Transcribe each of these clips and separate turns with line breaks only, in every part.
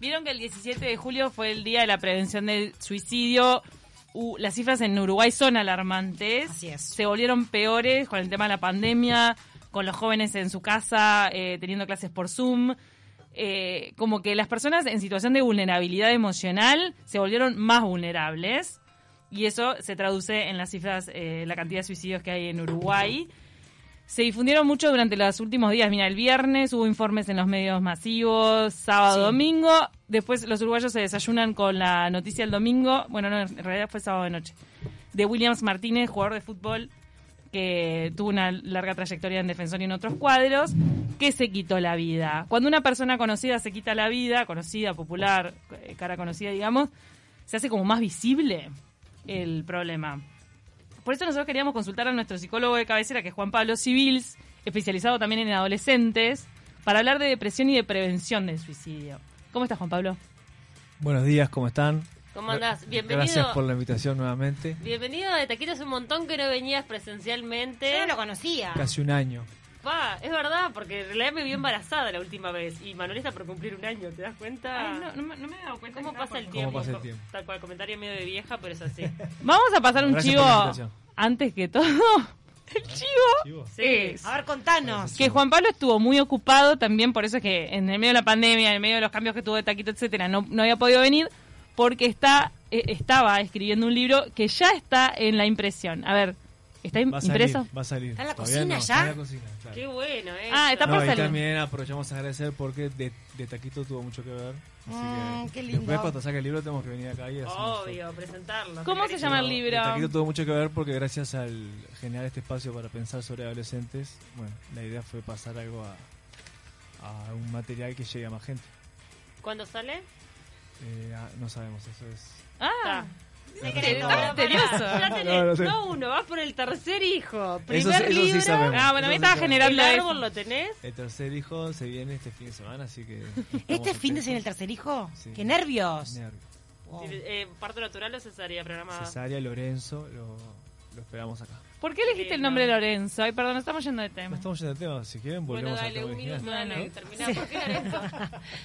Vieron que el 17 de julio fue el día de la prevención del suicidio. Uh, las cifras en Uruguay son alarmantes.
Así es.
Se volvieron peores con el tema de la pandemia, con los jóvenes en su casa, eh, teniendo clases por Zoom. Eh, como que las personas en situación de vulnerabilidad emocional se volvieron más vulnerables. Y eso se traduce en las cifras, eh, la cantidad de suicidios que hay en Uruguay. Se difundieron mucho durante los últimos días. Mira, el viernes hubo informes en los medios masivos, sábado,
Sí.
domingo. Después los uruguayos se desayunan con la noticia el domingo. Bueno, no, en realidad fue sábado de noche. De Williams Martínez, jugador de fútbol que tuvo una larga trayectoria en defensor y en otros cuadros, que se quitó la vida. Cuando una persona conocida se quita la vida, conocida, popular, eh, cara conocida, digamos, se hace como más visible el problema. Por eso nosotros queríamos consultar a nuestro psicólogo de cabecera, que es Juan Pablo Civils, especializado también en adolescentes, para hablar de depresión y de prevención del suicidio. ¿Cómo estás, Juan Pablo?
Buenos días, ¿cómo están?
¿Cómo andás? Bienvenido.
Gracias por la invitación nuevamente.
Bienvenido de Taquito hace un montón que no venías presencialmente.
Yo no lo conocía.
Casi un año.
Pa, es verdad, porque en realidad me vio embarazada la última vez y Manuel está por cumplir un año, ¿te das cuenta?
Ay, no, no me, no me he dado cuenta.
¿Cómo pasa el
estaba
¿Cómo
tiempo?
pasa el tiempo?
Tal cual, comentario medio de vieja, pero es así.
Vamos a pasar un
Gracias
chivo
por
antes que todo. El chivo
Sí.
es
A ver, contanos.
que Juan Pablo estuvo muy ocupado también, por eso es que en el medio de la pandemia, en el medio de los cambios que tuvo de taquito, etcétera, no, no había podido venir porque está eh, estaba escribiendo un libro que ya está en la impresión. A ver, ¿está
Va a
impreso?
salir, va a salir.
¿Está en la
Todavía
cocina
no,
ya?
Está en la cocina, claro.
Qué bueno, ¿eh?
Ah, está
No,
por
y
salir.
también aprovechamos a agradecer porque de, de Taquito tuvo mucho que ver. Así
Mm,
que
qué lindo.
después cuando saque el libro tenemos que venir acá y
Obvio, presentarlo.
¿Cómo se llama el libro?
de Taquito tuvo mucho que ver porque gracias al generar este espacio para pensar sobre adolescentes, bueno, la idea fue pasar algo a, a un material que llegue a más gente.
¿Cuándo sale?
Eh, ah, no sabemos, eso es...
Ah,
Secreto.
misterioso.
No, no sé.
no uno, vas por el tercer hijo.
Eso
Primer
sí- eso sí
libro.
sabemos.
Ah, bueno, a mí
Eso sí
estaba generando
¿El árbol lo tenés?
El tercer hijo se viene este fin de semana, así que...
¿Este fin de semana el tercer hijo?
Sí.
¡Qué nervios!
Nervios.
Wow.
Eh, ¿Parto natural o cesárea programada?
Cesárea Lorenzo, lo, lo esperamos acá.
¿Por qué elegiste el nombre de Lorenzo? Ay, perdón, estamos yendo de
No
tema.
estamos yendo al tema, si quieren
Bueno,
volvemos
dale,
al
un minuto, dale,
¿no?
terminá. ¿Por qué Lorenzo?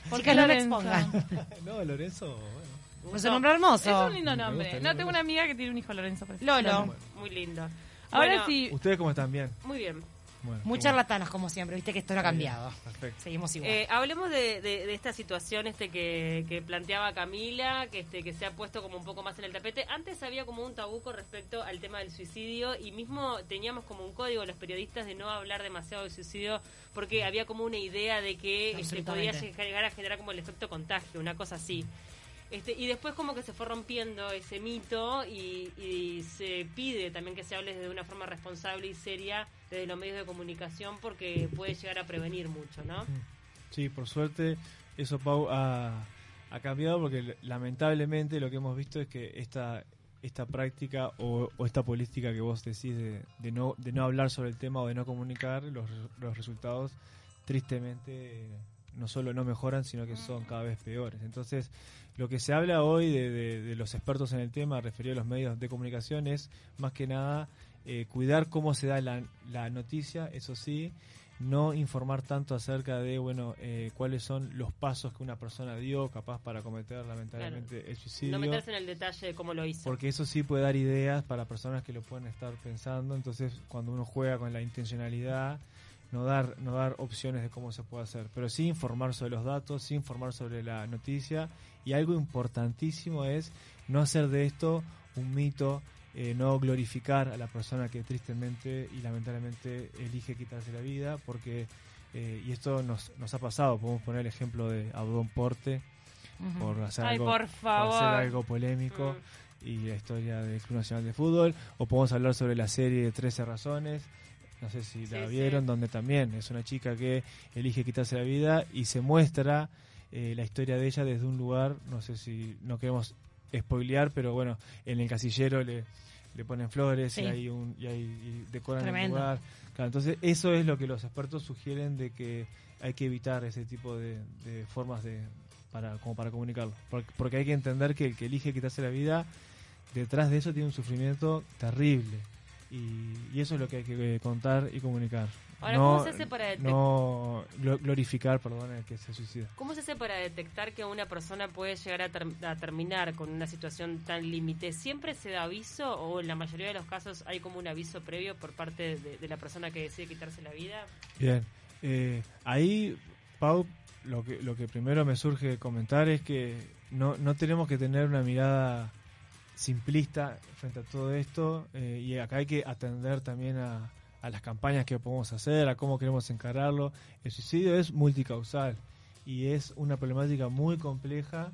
Porque
qué
no me
Lorenzo?
expongan.
No, Lorenzo, bueno.
Pues un nombre hermoso.
Es un lindo
Me
nombre.
gusta,
no, tengo una amiga que tiene un hijo Lorenzo. por.
Lolo.
Muy lindo.
Ahora
Bueno,
sí,
¿Ustedes cómo están? Bien.
Muy bien.
Bueno,
Muy
qué
charlatanas como siempre, viste que esto no ha cambiado.
Perfecto.
Seguimos igual.
Eh, hablemos de, de- de esta situación este que, que planteaba Camila, que este que se ha puesto como un poco más en el tapete. Antes había como un tabú con respecto al tema del suicidio y mismo teníamos como un código los periodistas de no hablar demasiado del suicidio porque había como una idea de que este, podía
Absolutamente.
llegar a generar como el efecto contagio, una cosa así. Este, y después como que se fue rompiendo ese mito y, se pide también que se hable de una forma responsable y seria desde los medios de comunicación porque puede llegar a prevenir mucho, ¿no?
Sí, por suerte eso, Pau, ha, ha cambiado porque lamentablemente lo que hemos visto es que esta esta práctica o, esta política que vos decís de, de no de no hablar sobre el tema o de no comunicar, los, los resultados tristemente no solo no mejoran, sino que son cada vez peores. Entonces, lo que se habla hoy de, de- de los expertos en el tema, referido a los medios de comunicación, es más que nada eh, cuidar cómo se da la, la noticia, eso sí, no informar tanto acerca de, bueno, eh, cuáles son los pasos que una persona dio capaz para cometer lamentablemente el suicidio.
No meterse en el detalle de cómo lo hizo.
Porque eso sí puede dar ideas para personas que lo pueden estar pensando. Entonces, cuando uno juega con la intencionalidad, no dar, no dar opciones de cómo se puede hacer. Pero sí informar sobre los datos, sí informar sobre la noticia. Y algo importantísimo es no hacer de esto un mito, eh, no glorificar a la persona que tristemente y lamentablemente elige quitarse la vida. Porque, eh, y esto nos, nos ha pasado, podemos poner el ejemplo de Abdón Porte. Por hacer,
Ay,
algo,
por favor.
hacer algo polémico
Mm.
y la historia del Club Nacional de Fútbol, o podemos hablar sobre la serie de 13 razones, no sé si la
Sí,
vieron,
sí.
donde también es una chica que elige quitarse la vida y se muestra eh, la historia de ella desde un lugar, no sé si no queremos spoilear, pero bueno, en el casillero le, le ponen flores
Sí.
y, hay un, y, hay, y decoran
Tremendo.
el lugar. Claro, entonces eso es lo que los expertos sugieren de que hay que evitar ese tipo de, de formas de para como para comunicarlo, porque, porque hay que entender que el que elige quitarse la vida detrás de eso tiene un sufrimiento terrible y, y eso es lo que hay que eh, contar y comunicar
Ahora,
no,
¿cómo se hace para detectar?
no glo- glorificar, perdón, el que se suicida.
¿Cómo se hace para detectar que una persona puede llegar a, ter- a terminar con una situación tan límite? ¿Siempre se da aviso o en la mayoría de los casos hay como un aviso previo por parte de, de la persona que decide quitarse la vida?
Bien, eh, ahí, Pau, lo que, lo que primero me surge comentar es que no, no tenemos que tener una mirada simplista frente a todo esto eh, y acá hay que atender también a, a las campañas que podemos hacer, a cómo queremos encararlo. El suicidio es multicausal y es una problemática muy compleja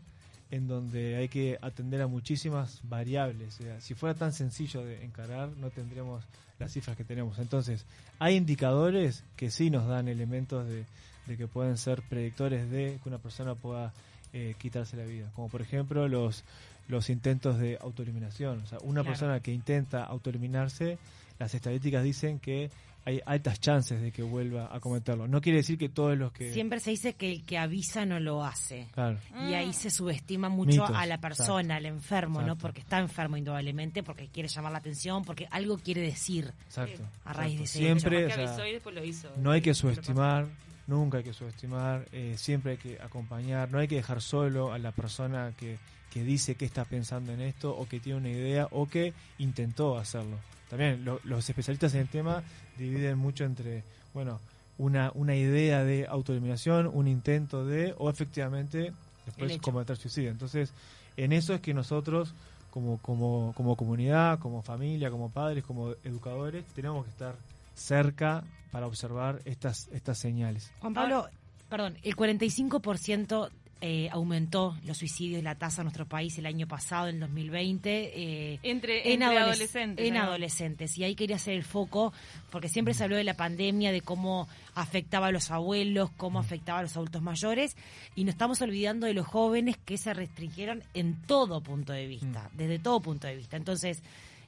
en donde hay que atender a muchísimas variables. Si fuera tan sencillo de encarar, no tendríamos las cifras que tenemos. Entonces, hay indicadores que sí nos dan elementos de, de que pueden ser predictores de que una persona pueda eh, quitarse la vida, como por ejemplo los los intentos de autoeliminación. O sea, una
Claro.
persona que intenta autoeliminarse, las estadísticas dicen que hay altas chances de que vuelva a cometerlo. No quiere decir que todos los que...
Siempre se dice que el que avisa no lo hace.
Claro.
Y ahí se subestima mucho
Mitos,
a la persona, al enfermo, ¿no? Porque está enfermo indudablemente, porque quiere llamar la atención, porque algo quiere decir.
Exacto.
A raíz de ese hecho.
Siempre,
Porque
o sea,
avisó y después lo hizo.
no hay que subestimar, nunca hay que subestimar, eh, siempre hay que acompañar, no hay que dejar solo a la persona que, que dice que está pensando en esto o que tiene una idea o que intentó hacerlo. También lo- los especialistas en el tema dividen mucho entre, bueno, una, una idea de autoeliminación, un intento de, o efectivamente después cometer suicidio. Entonces, en eso es que nosotros, como, como, como comunidad, como familia, como padres, como educadores, tenemos que estar cerca para observar estas, estas señales.
Juan Pablo, perdón, el 45% eh, aumentó los suicidios, la tasa en nuestro país el año pasado, en 2020. eh,
Entre,
en
entre
adoles-
adolescentes.
En
¿no?
adolescentes. Y ahí quería hacer el foco, porque siempre se habló de la pandemia, de cómo afectaba a los abuelos, cómo afectaba a los adultos mayores, y nos estamos olvidando de los jóvenes que se restringieron en todo punto de vista, desde todo punto de vista. Entonces,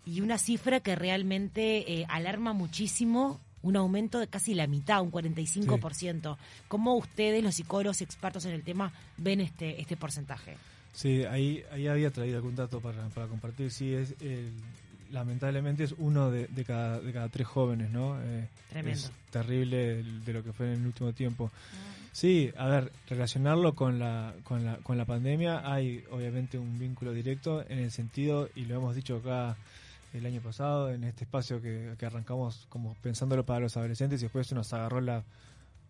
y una cifra que realmente eh, alarma muchísimo. Un aumento de casi la mitad, un 45%. ¿Cómo ustedes, los psicólogos expertos en el tema, ven este, este porcentaje?
Sí, ahí, ahí había traído algún dato para, para compartir. Sí, es el- lamentablemente es uno de, de cada, de cada tres jóvenes, ¿no? Eh,
Tremendo.
Es terrible de lo que fue en el último tiempo. Sí, a ver, relacionarlo con la, con la, con la pandemia hay obviamente un vínculo directo en el sentido, y lo hemos dicho acá el año pasado, en este espacio que, que arrancamos como pensándolo para los adolescentes y después se nos agarró la,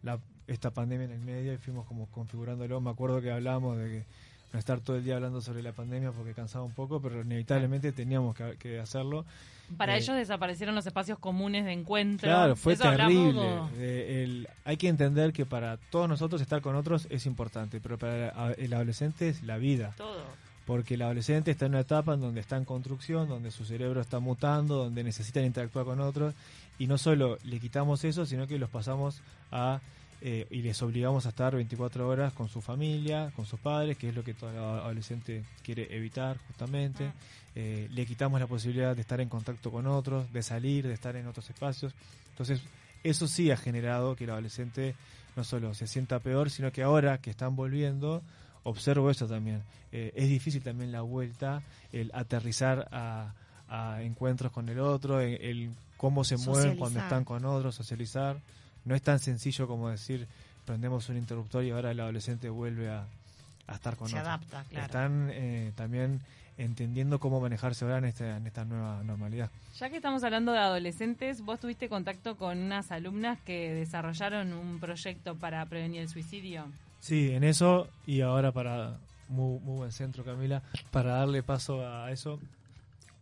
la, esta pandemia en el medio y fuimos como configurándolo. Me acuerdo que hablábamos de que no estar todo el día hablando sobre la pandemia porque cansaba un poco, pero inevitablemente teníamos que, que hacerlo.
Para
Eh,
ellos desaparecieron los espacios comunes de encuentro.
Claro, fue
Eso
terrible. Eh, el- hay que entender que para todos nosotros estar con otros es importante, pero para el adolescente es la vida.
Todo.
Porque el adolescente está en una etapa en donde está en construcción, donde su cerebro está mutando, donde necesitan interactuar con otros, y no solo le quitamos eso, sino que los pasamos a eh, y les obligamos a estar 24 horas con su familia, con sus padres, que es lo que todo adolescente quiere evitar justamente. Eh, le quitamos la posibilidad de estar en contacto con otros, de salir, de estar en otros espacios. Entonces, eso sí ha generado que el adolescente no solo se sienta peor, sino que ahora que están volviendo, observo eso también. Eh, es difícil también la vuelta, el aterrizar a, a encuentros con el otro, el, el cómo se mueven cuando están con otros, socializar. No es tan sencillo como decir, prendemos un interruptor y ahora el adolescente vuelve a, a estar con
Se
otros.
adapta, claro.
Están eh, también entendiendo cómo manejarse ahora en esta, en esta nueva normalidad.
Ya que estamos hablando de adolescentes, vos tuviste contacto con unas alumnas que desarrollaron un proyecto para prevenir el suicidio.
Sí, en eso y ahora para muy, muy buen centro Camila, para darle paso a eso,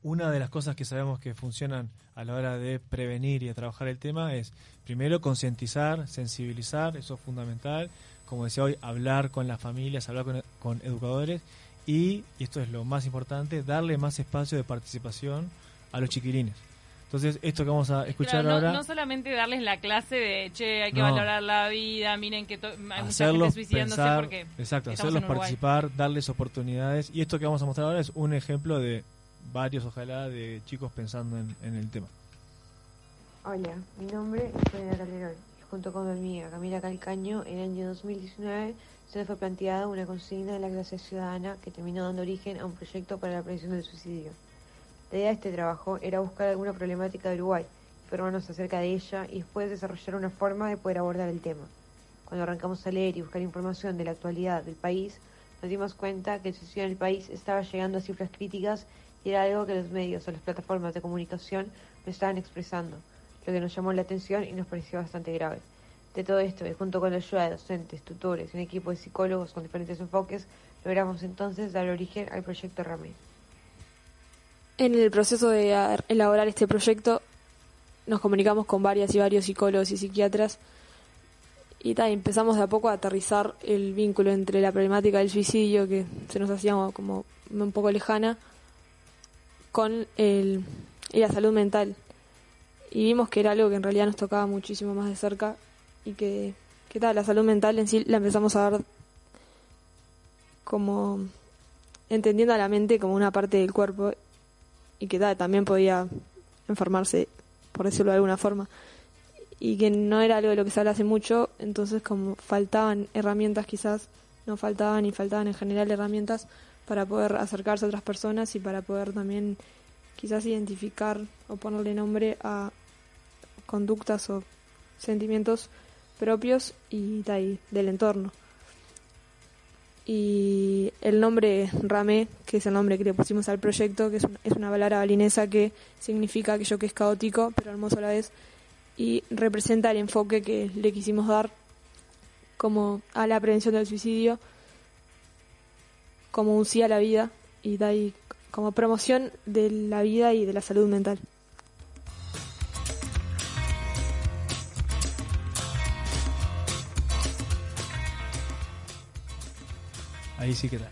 una de las cosas que sabemos que funcionan a la hora de prevenir y de trabajar el tema es primero concientizar, sensibilizar, eso es fundamental, como decía hoy, hablar con las familias, hablar con, con educadores y, y esto es lo más importante, darle más espacio de participación a los chiquilines. Entonces, esto que vamos a escuchar
Claro, no,
ahora...
no solamente darles la clase de, che, hay que
No.
valorar la vida, miren que to- hay mucha
hacerlos
gente suicidándose
pensar,
porque
exacto, hacerlos participar, darles oportunidades y esto que vamos a mostrar ahora es un ejemplo de varios, ojalá, de chicos pensando en, en el tema.
Hola, mi nombre es Sonia Calderón y junto con mi amiga Camila Calcaño en el año 2019 se nos fue planteada una consigna de la clase ciudadana que terminó dando origen a un proyecto para la prevención del suicidio. La idea de este trabajo era buscar alguna problemática de Uruguay informarnos acerca de ella y después desarrollar una forma de poder abordar el tema. Cuando arrancamos a leer y buscar información de la actualidad del país, nos dimos cuenta que el suicidio en el país estaba llegando a cifras críticas y era algo que los medios o las plataformas de comunicación no estaban expresando, lo que nos llamó la atención y nos pareció bastante grave. De todo esto, y junto con la ayuda de docentes, tutores y un equipo de psicólogos con diferentes enfoques, logramos entonces dar origen al proyecto RAME.
En el proceso de elaborar este proyecto nos comunicamos con varias y varios psicólogos y psiquiatras y tal, empezamos de a poco a aterrizar el vínculo entre la problemática del suicidio, que se nos hacía como un poco lejana, con el, y la salud mental. Y vimos que era algo que en realidad nos tocaba muchísimo más de cerca y que, que tal, la salud mental en sí la empezamos a ver como entendiendo a la mente como una parte del cuerpo y que también podía enfermarse, por decirlo de alguna forma y que no era algo de lo que se habla hace mucho, entonces como faltaban herramientas quizás, no faltaban y faltaban en general herramientas para poder acercarse a otras personas y para poder también quizás identificar o ponerle nombre a conductas o sentimientos propios y, del entorno. Y el nombre Ramé, que es el nombre que le pusimos al proyecto, que es, es una palabra balinesa que significa aquello que es caótico, pero hermoso a la vez, y representa el enfoque que le quisimos dar como a la prevención del suicidio, como un sí a la vida y como promoción de la vida y de la salud mental.
Ahí sí que está.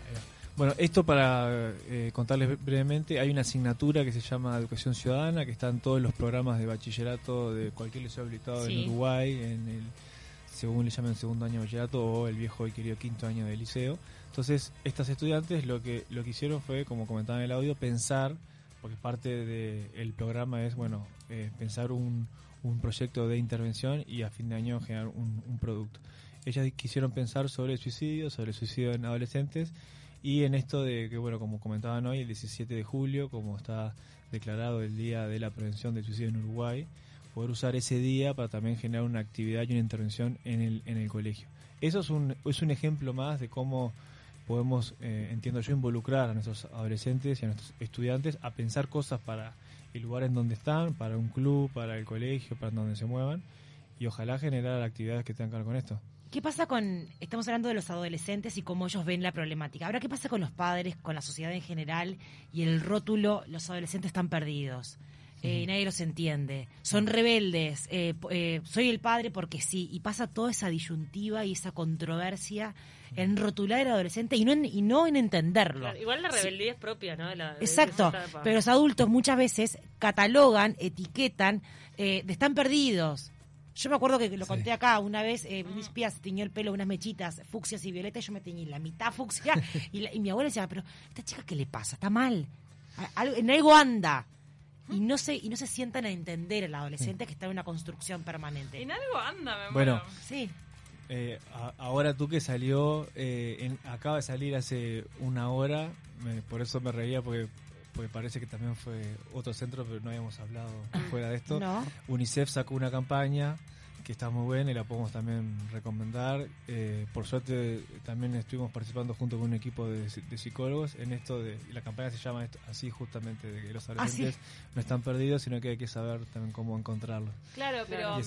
Bueno, esto para eh, contarles brevemente, hay una asignatura que se llama Educación Ciudadana, que está en todos los programas de bachillerato de cualquier liceo habilitado en Uruguay, en el, según le llaman, segundo año de bachillerato o el viejo y querido quinto año de liceo. Entonces, estas estudiantes lo que, lo que hicieron fue, como comentaba en el audio, pensar, porque parte del programa es, bueno, eh, pensar un, un, proyecto de intervención y a fin de año generar un, un producto. Ellas quisieron pensar sobre el suicidio, sobre el suicidio en adolescentes, y en esto de que, bueno, como comentaban hoy, el 17 de julio, como está declarado el Día de la Prevención del Suicidio en Uruguay, poder usar ese día para también generar una actividad y una intervención en el, en el colegio. Eso es un, es un ejemplo más de cómo podemos, eh, entiendo yo, involucrar a nuestros adolescentes y a nuestros estudiantes a pensar cosas para el lugar en donde están, para un club, para el colegio, para donde se muevan, y ojalá generar actividades que tengan que ver con esto.
¿Qué pasa con, estamos hablando de los adolescentes y cómo ellos ven la problemática? Ahora, ¿qué pasa con los padres, con la sociedad en general y el rótulo, los adolescentes están perdidos? Eh, nadie los entiende, son rebeldes, eh, eh, soy el padre porque sí, y pasa toda esa disyuntiva y esa controversia en rotular al adolescente y no en, y no en entenderlo.
igual la rebeldía es propia, ¿no?
Exacto, pero los adultos muchas veces catalogan, etiquetan, de están perdidos, yo me acuerdo que lo conté acá una vez, eh, mis pies se tiñó el pelo unas mechitas fucsias y violetas, yo me teñí la mitad fucsia y, mi abuela decía, pero esta chica qué le pasa, está mal, en algo anda. Y no se y no se sientan a entender el adolescente que está en una construcción permanente.
En algo anda, me
Bueno,
sí.
Eh, ahora tú que salió, eh, acaba de salir hace una hora, por eso me reía porque porque parece que también fue otro centro, pero no habíamos hablado fuera de esto. UNICEF sacó una campaña que está muy buena y la podemos también recomendar. Eh, por suerte también estuvimos participando junto con un equipo de, psicólogos en esto de la campaña se llama así justamente de que los ah, adolescentes no están perdidos, sino que hay que saber también cómo encontrarlos.
Claro, pero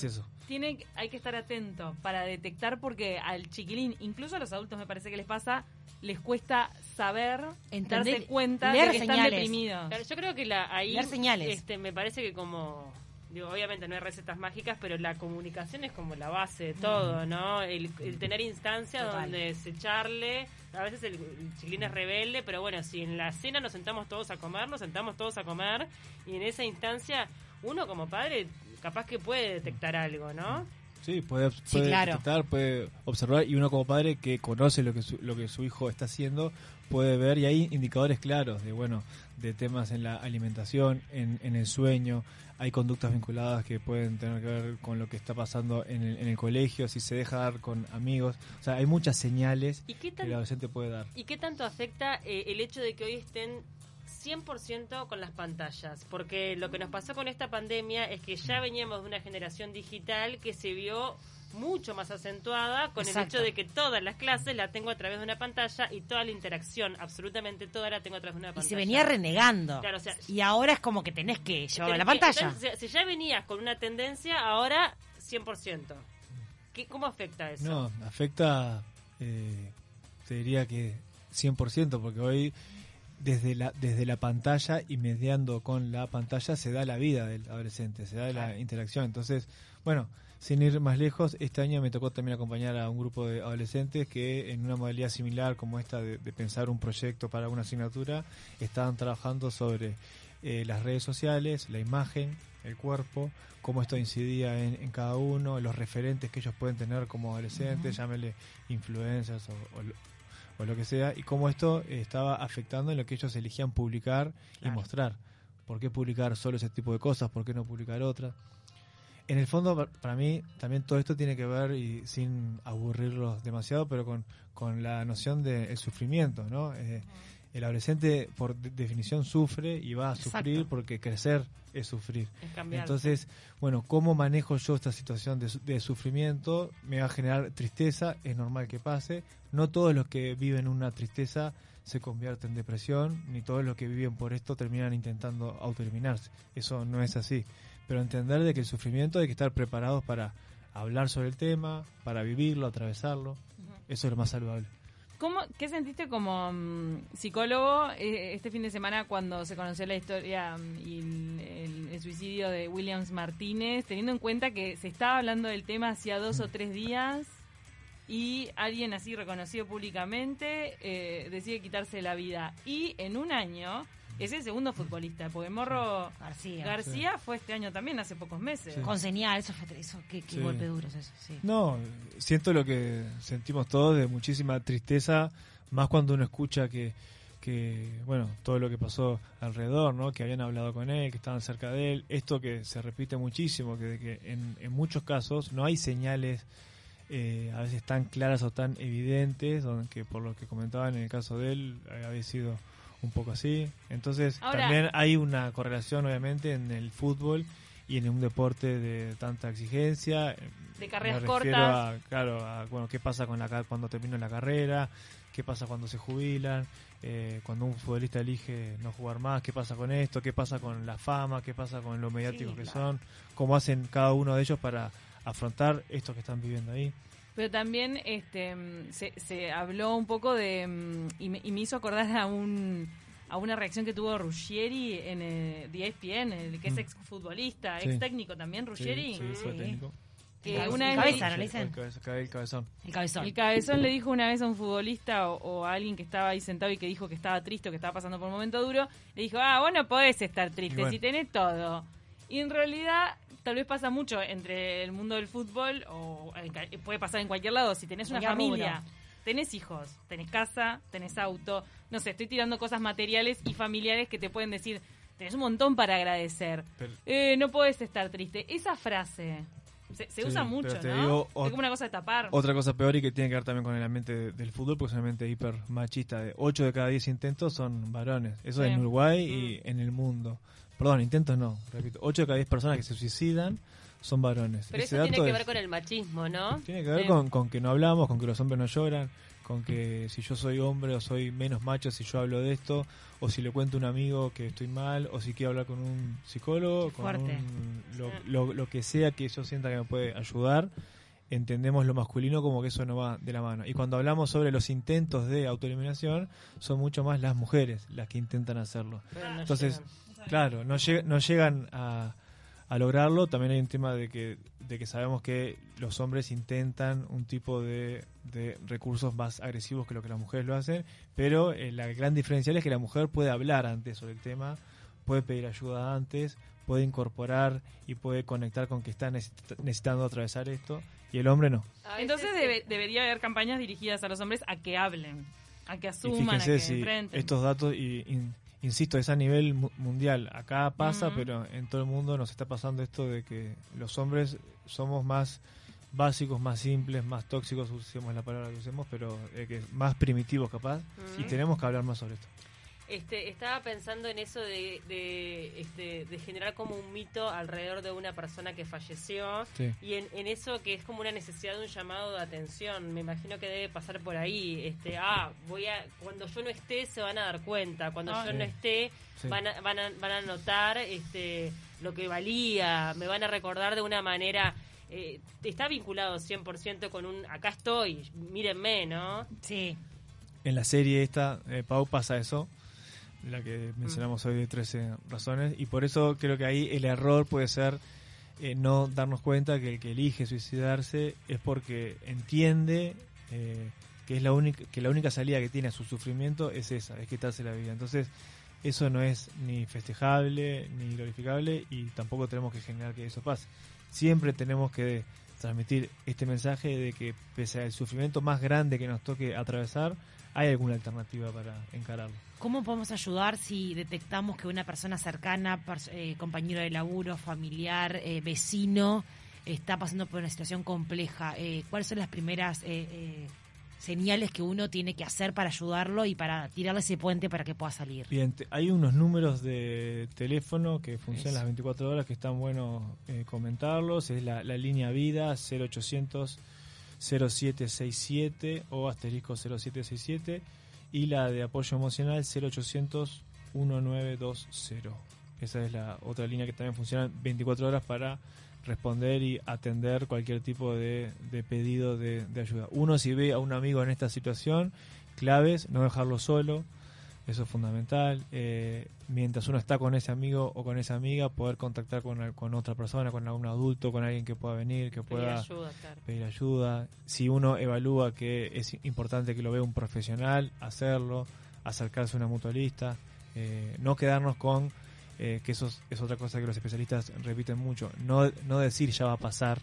Tiene, hay que estar atento para detectar porque al chiquilín, incluso a los adultos me parece que les pasa, les cuesta saber, Entender, darse cuenta de que están deprimidos.
yo creo que la, ahí
señales.
Este, me parece que como digo, obviamente no hay recetas mágicas, pero la comunicación es como la base de todo, ¿no? El, tener instancias donde se charle, a veces el, chiquilín es rebelde, pero bueno, si en la cena nos sentamos todos a comer, nos sentamos todos a comer, y en esa instancia, uno como padre capaz que puede detectar algo, ¿no?
Sí, puede, puede detectar, puede observar, y uno como padre que conoce lo que lo que su hijo está haciendo, puede ver, y hay indicadores claros de, bueno, de temas en la alimentación, en, en el sueño, hay conductas vinculadas que pueden tener que ver con lo que está pasando en el, en el colegio, si se deja dar con amigos. O sea, hay muchas señales que el adolescente puede dar.
¿Y qué tanto afecta eh, el hecho de que hoy estén 100% con las pantallas, porque lo que nos pasó con esta pandemia es que ya veníamos de una generación digital que se vio mucho más acentuada con
Exacto.
el hecho de que todas las clases la tengo a través de una pantalla y toda la interacción, absolutamente toda la tengo a través de una
Y
pantalla.
se venía renegando.
Claro, o sea,
y ahora es como que tenés que llevarlo a la
que-
pantalla.
entonces, si ya venías con una tendencia, ahora 100%. ¿Qué, ¿Cómo afecta eso?
No, afecta, eh, te diría que 100%, porque hoy desde la, desde la pantalla y mediando con la pantalla se da la vida del adolescente, se da la interacción. Entonces, bueno, sin ir más lejos, este año me tocó también acompañar a un grupo de adolescentes que en una modalidad similar como esta de, de pensar un proyecto para una asignatura, estaban trabajando sobre eh, las redes sociales, la imagen, el cuerpo, cómo esto incidía en, en cada uno, los referentes que ellos pueden tener como adolescentes, llámele influencers o, o lo- que sea, y cómo esto estaba afectando en lo que ellos elegían publicar y mostrar. ¿Por qué publicar solo ese tipo de cosas? ¿Por qué no publicar otras? En el fondo, pa- para mí, también todo esto tiene que ver, y sin aburrirlos demasiado, pero con, con la noción del sufrimiento, ¿no? Eh, el adolescente, por de- definición, sufre y va a sufrir porque crecer es sufrir.
Es.
Entonces, bueno, ¿cómo manejo yo esta situación de, de sufrimiento? Me va a generar tristeza, es normal que pase. No todos los que viven una tristeza se convierten en depresión, ni todos los que viven por esto terminan intentando autoeliminarse. Eso no es así. Pero entender de que el sufrimiento hay que estar preparados para hablar sobre el tema, para vivirlo, atravesarlo. Eso es lo más saludable.
¿Cómo, ¿Qué sentiste como mm, psicólogo eh, este fin de semana cuando se conoció la historia mm, y el, suicidio de Williams Martínez, teniendo en cuenta que se estaba hablando del tema hacía dos o tres días y alguien así reconocido públicamente eh, decide quitarse la vida? Y en un año es el segundo futbolista, porque Morro
García.
García fue este año también, hace pocos meses.
Sí.
Con señal, eso fue eso, qué, qué
Sí.
golpe duro es eso, sí.
No, siento lo que sentimos todos de muchísima tristeza, más cuando uno escucha que, que, bueno, todo lo que pasó alrededor, ¿no? Que habían hablado con él, que estaban cerca de él. Esto que se repite muchísimo, que, que en, en muchos casos no hay señales eh, a veces tan claras o tan evidentes, donde que por lo que comentaban en el caso de él, había sido un poco así. Entonces,
Ahora-
también hay una correlación, obviamente, en el fútbol y en un deporte de tanta exigencia.
De carreras
Me refiero
cortas.
a, claro, a, bueno, qué pasa con la, cuando termina la carrera, qué pasa cuando se jubilan, eh, cuando un futbolista elige no jugar más, qué pasa con esto, qué pasa con la fama, qué pasa con lo mediáticos que
claro.
son, cómo hacen cada uno de ellos para afrontar esto que están viviendo ahí.
Pero también este mm, se, se habló un poco de mm, y me, y me hizo acordar a un a una reacción que tuvo Ruggieri en eh, de ESPN, el que es
Mm.
exfutbolista,
Sí.
ex técnico también Ruggieri,
Sí, sí, fue
Sí.
técnico.
que
El
una vez
cabeza,
le-
¿no le dicen?
El cabeza- el cabezón.
El cabezón.
el cabezón le dijo una vez a un futbolista o, o a alguien que estaba ahí sentado y que dijo que estaba triste o que estaba pasando por un momento duro, le dijo, ah, vos no podés estar triste
bueno.
si tenés todo. Y en realidad tal vez pasa mucho entre el mundo del fútbol o en puede pasar en cualquier lado. Si tenés una familia, tenés hijos, tenés casa, tenés auto, no sé, estoy tirando cosas materiales y familiares que te pueden decir, tenés un montón para agradecer.
Pero-
Eh, no podés estar triste. Esa frase se, se
Sí,
usa mucho,
te
¿no?
digo,
es como una cosa de tapar.
Otra cosa peor y que tiene que ver también con el ambiente de- del fútbol, porque es un ambiente hiper machista. De 8 de cada 10 intentos son varones. Eso
Sí.
en Uruguay y en el mundo. Perdón, intentos no, repito. 8 de cada 10 personas que se suicidan son varones.
Pero
Ese
eso tiene que
es-
ver con el machismo, ¿no?
tiene que ver
Sí.
con, con que no hablamos, con que los hombres no lloran, con que si yo soy hombre o soy menos macho si yo hablo de esto, o si le cuento a un amigo que estoy mal, o si quiero hablar con un psicólogo, con un- lo, lo- lo que sea que yo sienta que me puede ayudar, entendemos lo masculino como que eso no va de la mano. Y cuando hablamos sobre los intentos de autoeliminación, son mucho más las mujeres las que intentan hacerlo.
No
Entonces,
llegan.
claro, no, lleg- no llegan a, a lograrlo. También hay un tema de que, de que sabemos que los hombres intentan un tipo de, de recursos más agresivos que lo que las mujeres lo hacen, pero eh, la gran diferencial es que la mujer puede hablar antes sobre el tema, puede pedir ayuda antes, puede incorporar y puede conectar con que está necesita- necesitando atravesar esto, y el hombre no.
Entonces debe- debería haber campañas dirigidas a los hombres a que hablen, a que
Y
asuman, a que
si
enfrenten.
estos datos, y, in- insisto, es a nivel mu- mundial. Acá pasa, pero en todo el mundo nos está pasando esto de que los hombres somos más básicos, más simples, más tóxicos, usemos la palabra que usemos, pero eh, que más primitivos capaz, y tenemos que hablar más sobre esto.
Este, estaba pensando en eso de, de, este, de generar como un mito alrededor de una persona que falleció
Sí.
y en, en eso que es como una necesidad de un llamado de atención. Me imagino que debe pasar por ahí. Este, ah, voy a, cuando yo no esté se van a dar cuenta. Cuando
Ah,
yo
sí.
no esté
Sí.
van, a, van, a, van a notar este, lo que valía. Me van a recordar de una manera. eh, está vinculado 100% con un acá estoy, mírenme, ¿no?
Sí.
En la serie esta, eh, Pau, pasa eso, la que mencionamos hoy de 13 razones, y por eso creo que ahí el error puede ser eh, no darnos cuenta que el que elige suicidarse es porque entiende eh, que es la única que la única salida que tiene a su sufrimiento es esa, es quitarse la vida. Entonces, eso no es ni festejable ni glorificable y tampoco tenemos que generar que eso pase. Siempre tenemos que transmitir este mensaje de que pese al sufrimiento más grande que nos toque atravesar, hay alguna alternativa para encararlo.
¿Cómo podemos ayudar si detectamos que una persona cercana, eh, compañero de laburo, familiar, eh, vecino, está pasando por una situación compleja? Eh, ¿Cuáles son las primeras señales que uno tiene que hacer para ayudarlo y para tirarle ese puente para que pueda salir?
Bien, hay unos números de teléfono que funcionan
Eso.
las 24 horas que están buenos eh, comentarlos. Es la, la línea vida 0800 0767 o asterisco 0767 y la de apoyo emocional 0800 1920. Esa es la otra línea que también funciona 24 horas para responder y atender cualquier tipo de, pedido de ayuda. Uno si ve a un amigo en esta situación, claves, no dejarlo solo, eso es fundamental. Eh, mientras uno está con ese amigo o con esa amiga, poder contactar con, con otra persona, con algún adulto, con alguien que pueda venir, que
Pedir
pueda
ayuda, claro.
pedir ayuda. Si uno evalúa que es importante que lo vea un profesional, hacerlo, acercarse a una mutualista, eh, no quedarnos con, eh, que eso es, es otra cosa que los especialistas repiten mucho, no, no decir ya va a pasar,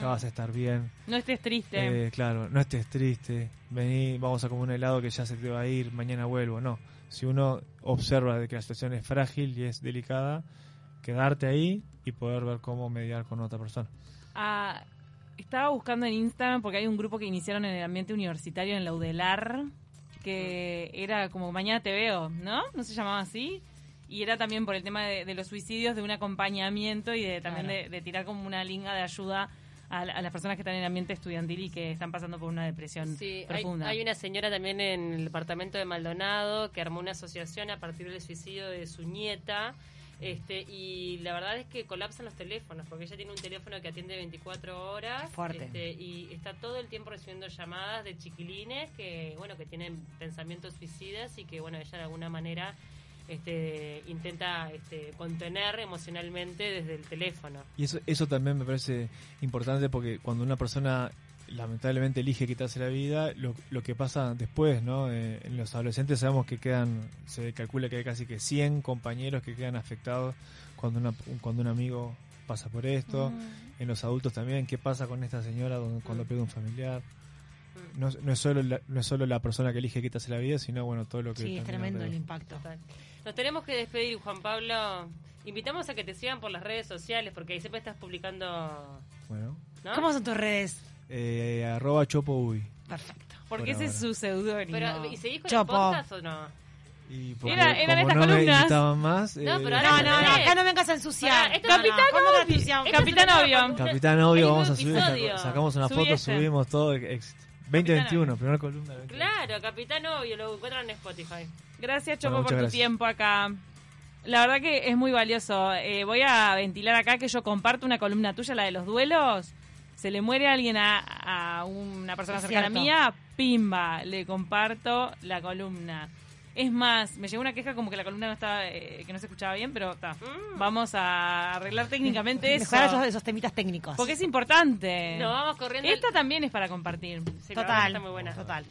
ya vas a estar bien,
No estés triste.
eh, claro, no estés triste, vení, vamos a comer un helado que ya se te va a ir, mañana vuelvo, no. Si uno observa de que la situación es frágil y es delicada, quedarte ahí y poder ver cómo mediar con otra persona.
Ah, estaba buscando en Instagram porque hay un grupo que iniciaron en el ambiente universitario en la UDELAR que era como Mañana te veo, ¿no? ¿No se llamaba así? Y era también por el tema de, de los suicidios, de un acompañamiento y de también
Claro.
de, de tirar como una linga de ayuda a, la- a las personas que están en el ambiente estudiantil y que están pasando por una depresión
Sí, hay,
profunda.
hay una señora también en el departamento de Maldonado que armó una asociación a partir del suicidio de su nieta. Este, y la verdad es que colapsan los teléfonos, porque ella tiene un teléfono que atiende 24 horas.
Fuerte.
este, y está todo el tiempo recibiendo llamadas de chiquilines que, bueno, que tienen pensamientos suicidas y que, bueno, ella de alguna manera este, intenta este, contener emocionalmente desde el teléfono.
Y eso, eso también me parece importante porque cuando una persona lamentablemente elige quitarse la vida, lo, lo que pasa después, ¿no? Eh, en los adolescentes sabemos que quedan, se calcula que hay casi que 100 compañeros que quedan afectados cuando, una, cuando un amigo pasa por esto. En los adultos también, ¿qué pasa con esta señora donde- cuando
Mm.
pierde un familiar? No, no es solo la, no es solo la persona que elige quitarse la vida, sino bueno todo lo que
Sí, es tremendo el impacto.
Total. Nos tenemos que despedir, Juan Pablo. Invitamos a que te sigan por las redes sociales porque ahí siempre estás publicando.
Bueno,
¿no?
¿Cómo son tus redes?
eh, arroba chopo uy.
Perfecto.
Porque
Por
ese es
ahora.
su seudónimo.
Pero, ¿Y seguís con
Chopo.
el podcast o no?
Y porque
Era- eran estas
no
columnas.
más,
No,
eh,
pero ahora
No,
ya
no, no, acá no vengas a ensuciar. No, no,
Capitán
¿cómo que
Obvio.
es
Capitán Obvio.
Capitán Obvio, vamos a subir,
episodio.
sacamos una
Subí
foto,
este.
subimos todo. 2021, primera columna. 2021.
Claro, Capitán Obvio, lo encuentran en Spotify.
Gracias, Chopo,
Bueno,
por tu
gracias.
tiempo acá. La verdad que es muy valioso. Eh, voy a ventilar acá que yo comparto una columna tuya, la de los duelos. Se le muere alguien a, a una persona
Es
cercana
cierto.
mía, pimba, le comparto la columna. Es más, me llegó una queja como que la columna no estaba, eh, que no se escuchaba bien, pero está.
Mm.
Vamos a arreglar técnicamente eso.
Mejorar esos, esos temitas técnicos.
Porque es importante.
Nos vamos corriendo.
Esta también es para compartir.
Sí,
Total.
Está muy buena.
Total.